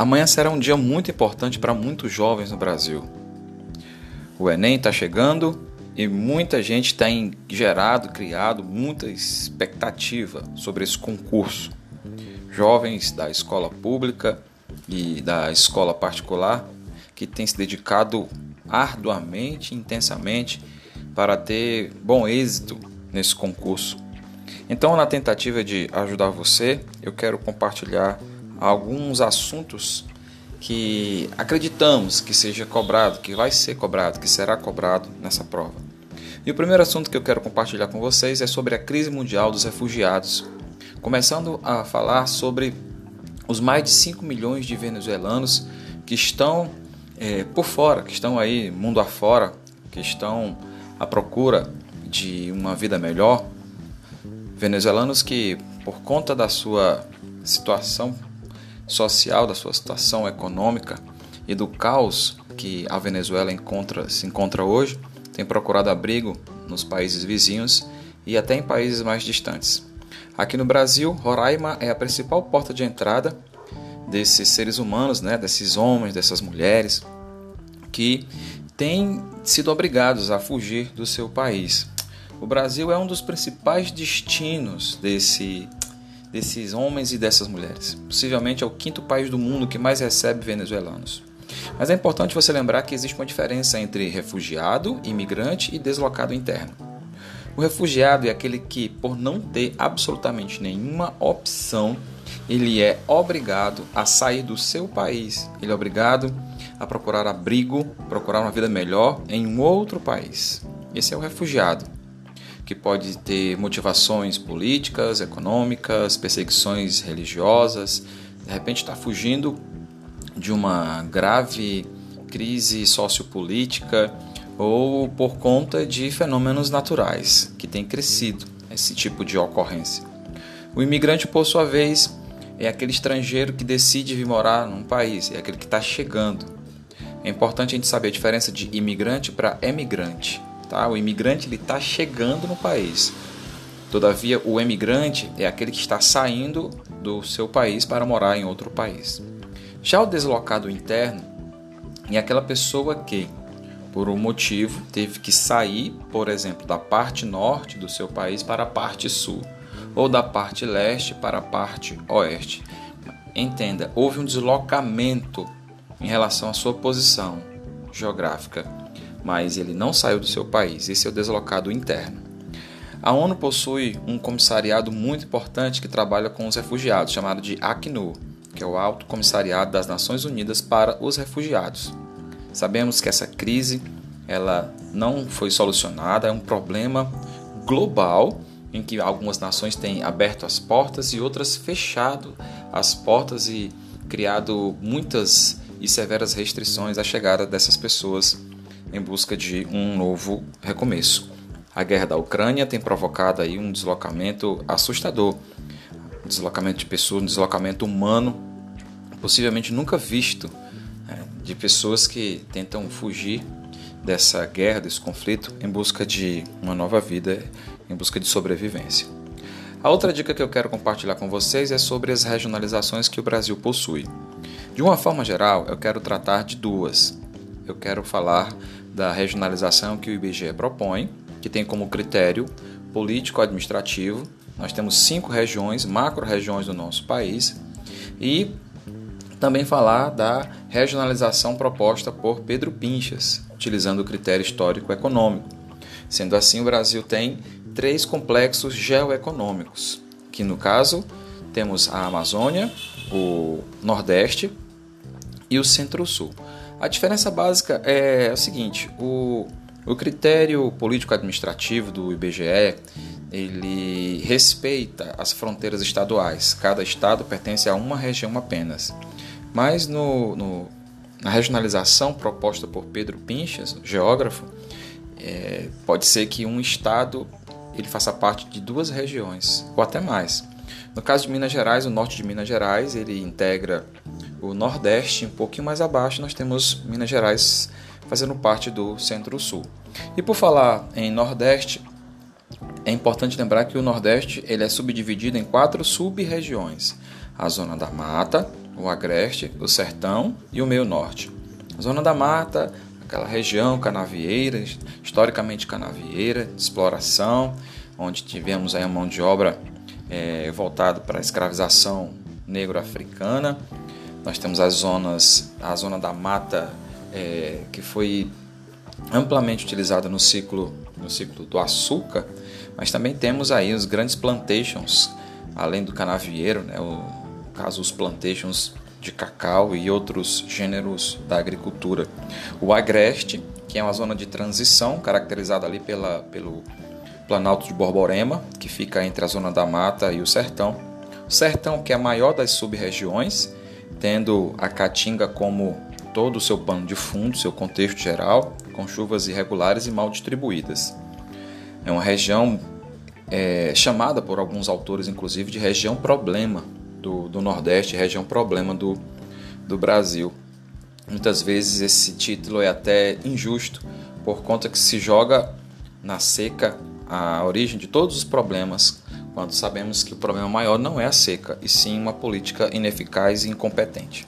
Amanhã será um dia muito importante para muitos jovens no Brasil. O Enem está chegando e muita gente tem gerado, criado muita expectativa sobre esse concurso. Jovens da escola pública e da escola particular que têm se dedicado arduamente, intensamente para ter bom êxito nesse concurso. Então, na tentativa de ajudar você, eu quero compartilhar alguns assuntos que acreditamos que seja cobrado, que vai ser cobrado, que será cobrado nessa prova. E o primeiro assunto que eu quero compartilhar com vocês é sobre a crise mundial dos refugiados, começando a falar sobre os mais de 5 milhões de venezuelanos que estão é, por fora, que estão aí mundo afora, que estão à procura de uma vida melhor, venezuelanos que, por conta da sua situação social, da sua situação econômica e do caos que a Venezuela encontra, se encontra hoje, tem procurado abrigo nos países vizinhos e até em países mais distantes. Aqui no Brasil, Roraima é a principal porta de entrada desses seres humanos, né, desses homens, dessas mulheres que têm sido obrigados a fugir do seu país. O Brasil é um dos principais destinos desse, desses homens e dessas mulheres. Possivelmente é o quinto país do mundo que mais recebe venezuelanos. Mas é importante você lembrar que existe uma diferença entre refugiado, imigrante e deslocado interno. O refugiado é aquele que, por não ter absolutamente nenhuma opção, ele é obrigado a sair do seu país. Ele é obrigado a procurar abrigo, procurar uma vida melhor em um outro país. Esse é o refugiado que pode ter motivações políticas, econômicas, perseguições religiosas, de repente está fugindo de uma grave crise sociopolítica ou por conta de fenômenos naturais que tem crescido esse tipo de ocorrência. O imigrante, por sua vez, é aquele estrangeiro que decide vir morar num país, é aquele que está chegando. É importante a gente saber a diferença de imigrante para emigrante. Tá? O imigrante ele está chegando no país. Todavia, o emigrante é aquele que está saindo do seu país para morar em outro país. Já o deslocado interno é aquela pessoa que, por um motivo, teve que sair, por exemplo, da parte norte do seu país para a parte sul, ou da parte leste para a parte oeste. Entenda, houve um deslocamento em relação à sua posição geográfica mas ele não saiu do seu país. Esse é o deslocado interno. A ONU possui um comissariado muito importante que trabalha com os refugiados, chamado de ACNUR, que é o Alto Comissariado das Nações Unidas para os Refugiados. Sabemos que essa crise ela não foi solucionada, é um problema global em que algumas nações têm aberto as portas e outras fechado as portas e criado muitas e severas restrições à chegada dessas pessoas em busca de um novo recomeço. A guerra da Ucrânia tem provocado aí um deslocamento assustador, um deslocamento de pessoas, um deslocamento humano, possivelmente nunca visto, né, de pessoas que tentam fugir dessa guerra, desse conflito, em busca de uma nova vida, em busca de sobrevivência. A outra dica que eu quero compartilhar com vocês é sobre as regionalizações que o Brasil possui. De uma forma geral, eu quero tratar de duas. Eu quero falar da regionalização que o IBGE propõe, que tem como critério político-administrativo. Nós temos cinco regiões, macro-regiões do nosso país, e também falar da regionalização proposta por Pedro Pinchas, utilizando o critério histórico-econômico. Sendo assim, o Brasil tem três complexos geoeconômicos, que no caso temos a Amazônia, o Nordeste e o Centro-Sul. A diferença básica é o seguinte: o, o critério político-administrativo do IBGE ele respeita as fronteiras estaduais. Cada estado pertence a uma região apenas. Mas no, no na regionalização proposta por Pedro Pinchas, geógrafo, é, pode ser que um estado ele faça parte de duas regiões ou até mais. No caso de Minas Gerais, o norte de Minas Gerais ele integra o Nordeste, um pouquinho mais abaixo, nós temos Minas Gerais fazendo parte do Centro-Sul. E por falar em Nordeste, é importante lembrar que o Nordeste ele é subdividido em quatro sub-regiões: a Zona da Mata, o Agreste, o Sertão e o Meio Norte. A Zona da Mata, aquela região canavieira, historicamente canavieira, exploração, onde tivemos aí a mão de obra é, voltada para a escravização negro-africana. Nós temos as zonas, a zona da mata é, que foi amplamente utilizada no ciclo, no ciclo do açúcar, mas também temos aí os grandes plantations, além do canavieiro, né, o, no caso os plantations de cacau e outros gêneros da agricultura. O agreste, que é uma zona de transição caracterizada ali pela, pelo Planalto de Borborema, que fica entre a zona da mata e o sertão. O sertão, que é a maior das sub-regiões, tendo a caatinga como todo o seu pano de fundo, seu contexto geral, com chuvas irregulares e mal distribuídas. É uma região é, chamada por alguns autores, inclusive, de região problema do, do Nordeste, região problema do, do Brasil. Muitas vezes esse título é até injusto, por conta que se joga na seca a origem de todos os problemas, quando sabemos que o problema maior não é a seca, e sim uma política ineficaz e incompetente.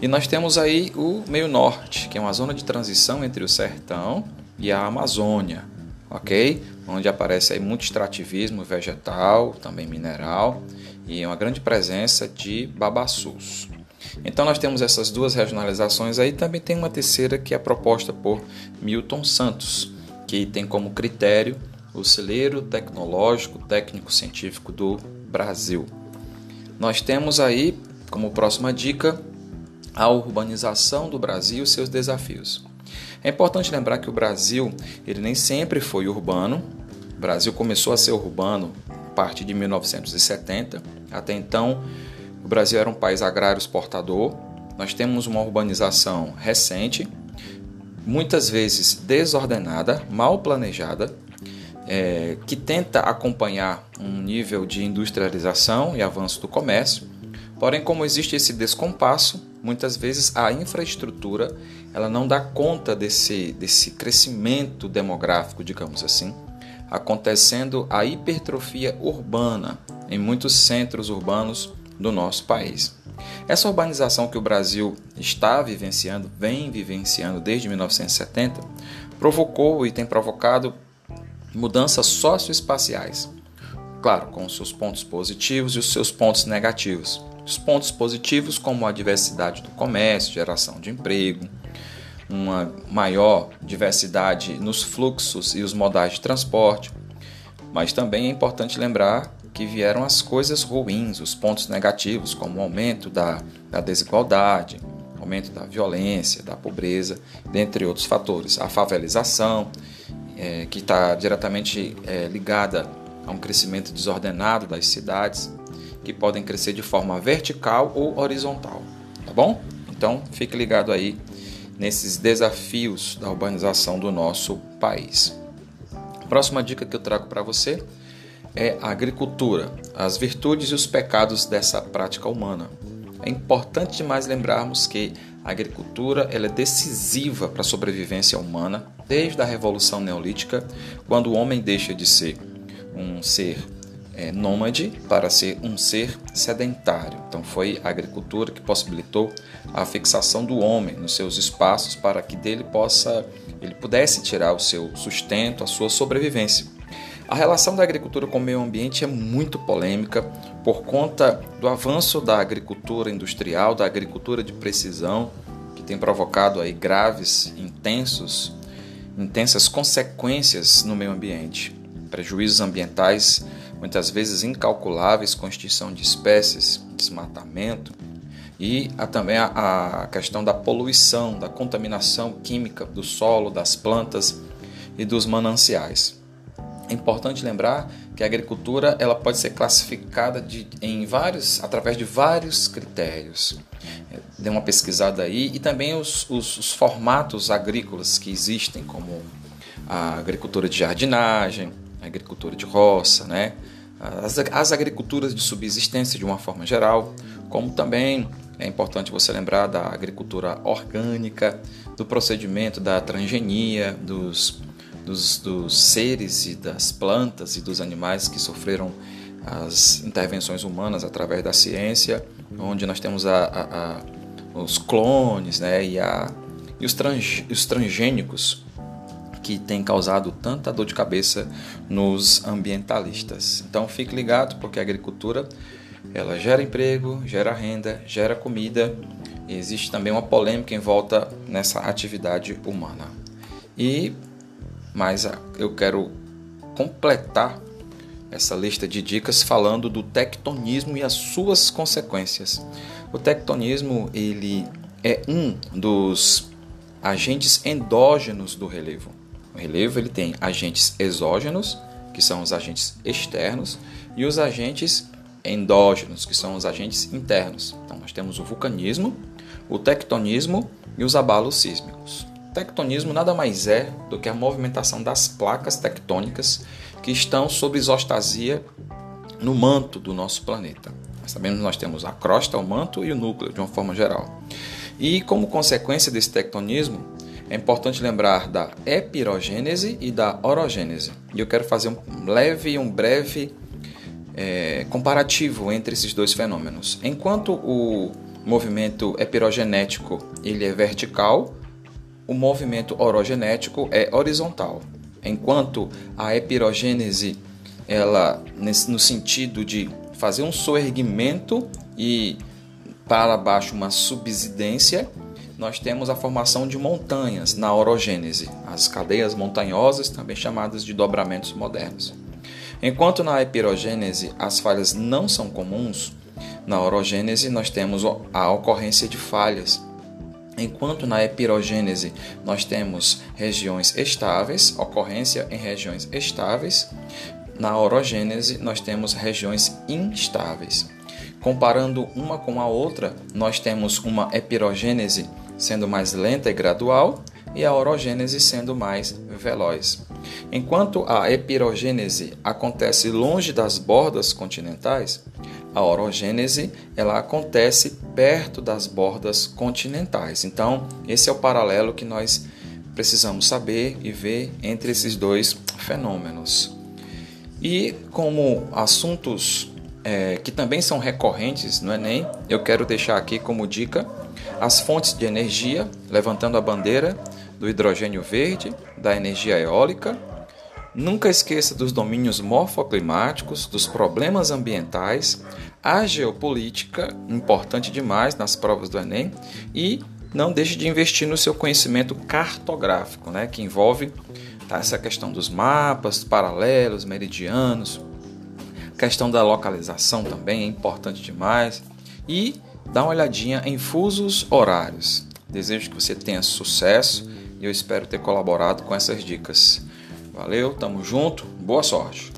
E nós temos aí o meio norte, que é uma zona de transição entre o sertão e a Amazônia, ok? Onde aparece aí muito extrativismo vegetal, também mineral, e uma grande presença de babaçus. Então nós temos essas duas regionalizações aí, também tem uma terceira que é proposta por Milton Santos, que tem como critério o celeiro tecnológico técnico científico do Brasil. Nós temos aí como próxima dica a urbanização do Brasil e seus desafios. É importante lembrar que o Brasil ele nem sempre foi urbano. O Brasil começou a ser urbano a partir de 1970. Até então, o Brasil era um país agrário exportador. Nós temos uma urbanização recente, muitas vezes desordenada, mal planejada, é, que tenta acompanhar um nível de industrialização e avanço do comércio. Porém, como existe esse descompasso, muitas vezes a infraestrutura ela não dá conta desse, desse crescimento demográfico, digamos assim, acontecendo a hipertrofia urbana em muitos centros urbanos do nosso país. Essa urbanização que o Brasil está vivenciando, vem vivenciando desde 1970, provocou e tem provocado mudanças socioespaciais. Claro, com os seus pontos positivos e os seus pontos negativos. Os pontos positivos, como a diversidade do comércio, geração de emprego, uma maior diversidade nos fluxos e os modais de transporte. Mas também é importante lembrar que vieram as coisas ruins, os pontos negativos, como o aumento da, da desigualdade, aumento da violência, da pobreza, dentre outros fatores. A favelização é, que está diretamente é, ligada a um crescimento desordenado das cidades, que podem crescer de forma vertical ou horizontal, tá bom? Então fique ligado aí nesses desafios da urbanização do nosso país. Próxima dica que eu trago para você é a agricultura, as virtudes e os pecados dessa prática humana. É importante demais lembrarmos que a agricultura ela é decisiva para a sobrevivência humana desde a Revolução Neolítica, quando o homem deixa de ser um ser é, nômade para ser um ser sedentário. Então foi a agricultura que possibilitou a fixação do homem nos seus espaços para que dele possa ele pudesse tirar o seu sustento, a sua sobrevivência. A relação da agricultura com o meio ambiente é muito polêmica por conta do avanço da agricultura industrial, da agricultura de precisão, que tem provocado aí graves, intensos intensas consequências no meio ambiente, prejuízos ambientais muitas vezes incalculáveis com extinção de espécies, desmatamento e a, também a, a questão da poluição, da contaminação química do solo, das plantas e dos mananciais. É importante lembrar que a agricultura ela pode ser classificada de, em vários, através de vários critérios. É, dê uma pesquisada aí e também os, os, os formatos agrícolas que existem, como a agricultura de jardinagem, a agricultura de roça, né? as, as agriculturas de subsistência de uma forma geral, como também é importante você lembrar da agricultura orgânica, do procedimento da transgenia, dos dos, dos seres e das plantas e dos animais que sofreram as intervenções humanas através da ciência, onde nós temos a, a, a, os clones né, e, e os, trans, os transgênicos que têm causado tanta dor de cabeça nos ambientalistas. Então fique ligado porque a agricultura ela gera emprego, gera renda, gera comida. E existe também uma polêmica em volta nessa atividade humana. E mas eu quero completar essa lista de dicas falando do tectonismo e as suas consequências. O tectonismo ele é um dos agentes endógenos do relevo. O relevo ele tem agentes exógenos, que são os agentes externos, e os agentes endógenos, que são os agentes internos. Então nós temos o vulcanismo, o tectonismo e os abalos sísmicos. Tectonismo nada mais é do que a movimentação das placas tectônicas que estão sob isostasia no manto do nosso planeta. Nós sabemos que nós temos a crosta, o manto e o núcleo, de uma forma geral. E como consequência desse tectonismo, é importante lembrar da epirogênese e da orogênese. E eu quero fazer um leve e um breve é, comparativo entre esses dois fenômenos. Enquanto o movimento epirogenético ele é vertical, o movimento orogenético é horizontal enquanto a epirogênese ela no sentido de fazer um soerguimento e para baixo uma subsidência, nós temos a formação de montanhas na orogênese, as cadeias montanhosas, também chamadas de dobramentos modernos. Enquanto na epirogênese as falhas não são comuns, na orogênese nós temos a ocorrência de falhas Enquanto na epirogênese nós temos regiões estáveis, ocorrência em regiões estáveis, na orogênese nós temos regiões instáveis. Comparando uma com a outra, nós temos uma epirogênese sendo mais lenta e gradual e a orogênese sendo mais veloz. Enquanto a epirogênese acontece longe das bordas continentais, a orogênese ela acontece perto das bordas continentais. Então, esse é o paralelo que nós precisamos saber e ver entre esses dois fenômenos. E como assuntos é, que também são recorrentes no Enem, eu quero deixar aqui como dica as fontes de energia, levantando a bandeira do hidrogênio verde, da energia eólica Nunca esqueça dos domínios morfoclimáticos, dos problemas ambientais, a geopolítica, importante demais nas provas do Enem, e não deixe de investir no seu conhecimento cartográfico, né, que envolve tá, essa questão dos mapas, paralelos, meridianos, questão da localização também é importante demais, e dá uma olhadinha em fusos horários. Desejo que você tenha sucesso e eu espero ter colaborado com essas dicas. Valeu, tamo junto, boa sorte.